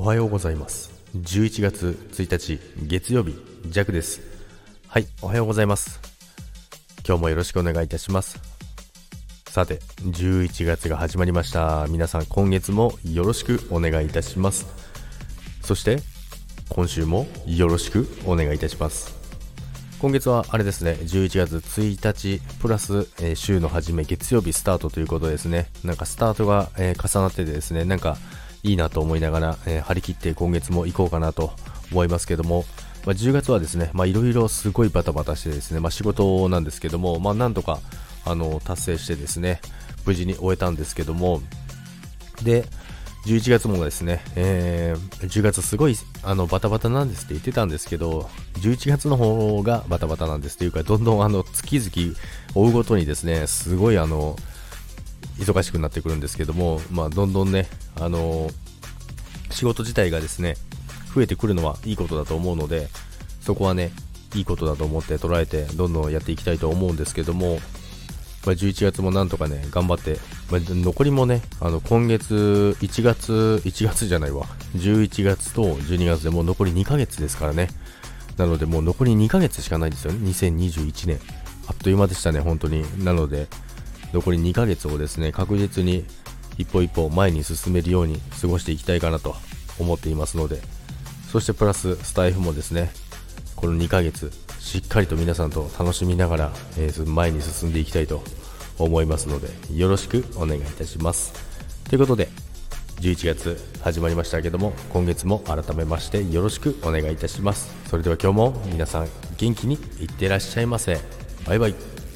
おはようございます。11月1日月曜日ジャクです。はいおはようございます。今日もよろしくお願いいたします。さて11月が始まりました。皆さん今月もよろしくお願いいたします。そして今週もよろしくお願いいたします。今月はあれですね11月1日プラス、えー週の初め月曜日スタートということですね。なんかスタートが、えー重なっててですねなんかいいなと思いながら、えー張り切って今月も行こうかなと思いますけども、まあ、10月はですねいろいろすごいバタバタしてですね、まあ、仕事なんですけども、まあ、なんとかあの達成してですね無事に終えたんですけどもで11月もですね、えー10月すごいあのバタバタなんですって言ってたんですけど、11月の方がバタバタなんですというか、どんどんあの月々追うごとにですね、すごいあの忙しくなってくるんですけども、まあ、どんどんね、あの仕事自体がですね、増えてくるのはいいことだと思うので、そこはね、いいことだと思って捉えて、どんどんやっていきたいと思うんですけども、まあ、11月もなんとかね、頑張って、まあ、残りもね、あの、今月、1月、1月じゃないわ、11月と12月でもう残り2ヶ月ですからね。なので、もう残り2ヶ月しかないんですよね、2021年。あっという間でしたね、本当に。なので、残り2ヶ月をですね、確実に一歩一歩前に進めるように過ごしていきたいかなと思っていますので、そしてプラススタイフもですね、この2ヶ月、しっかりと皆さんと楽しみながら、えー前に進んでいきたいと思いますので、よろしくお願いいたします。ということで、11月始まりましたけども、今月も改めましてよろしくお願いいたします。それでは今日も皆さん元気にいってらっしゃいませ。バイバイ。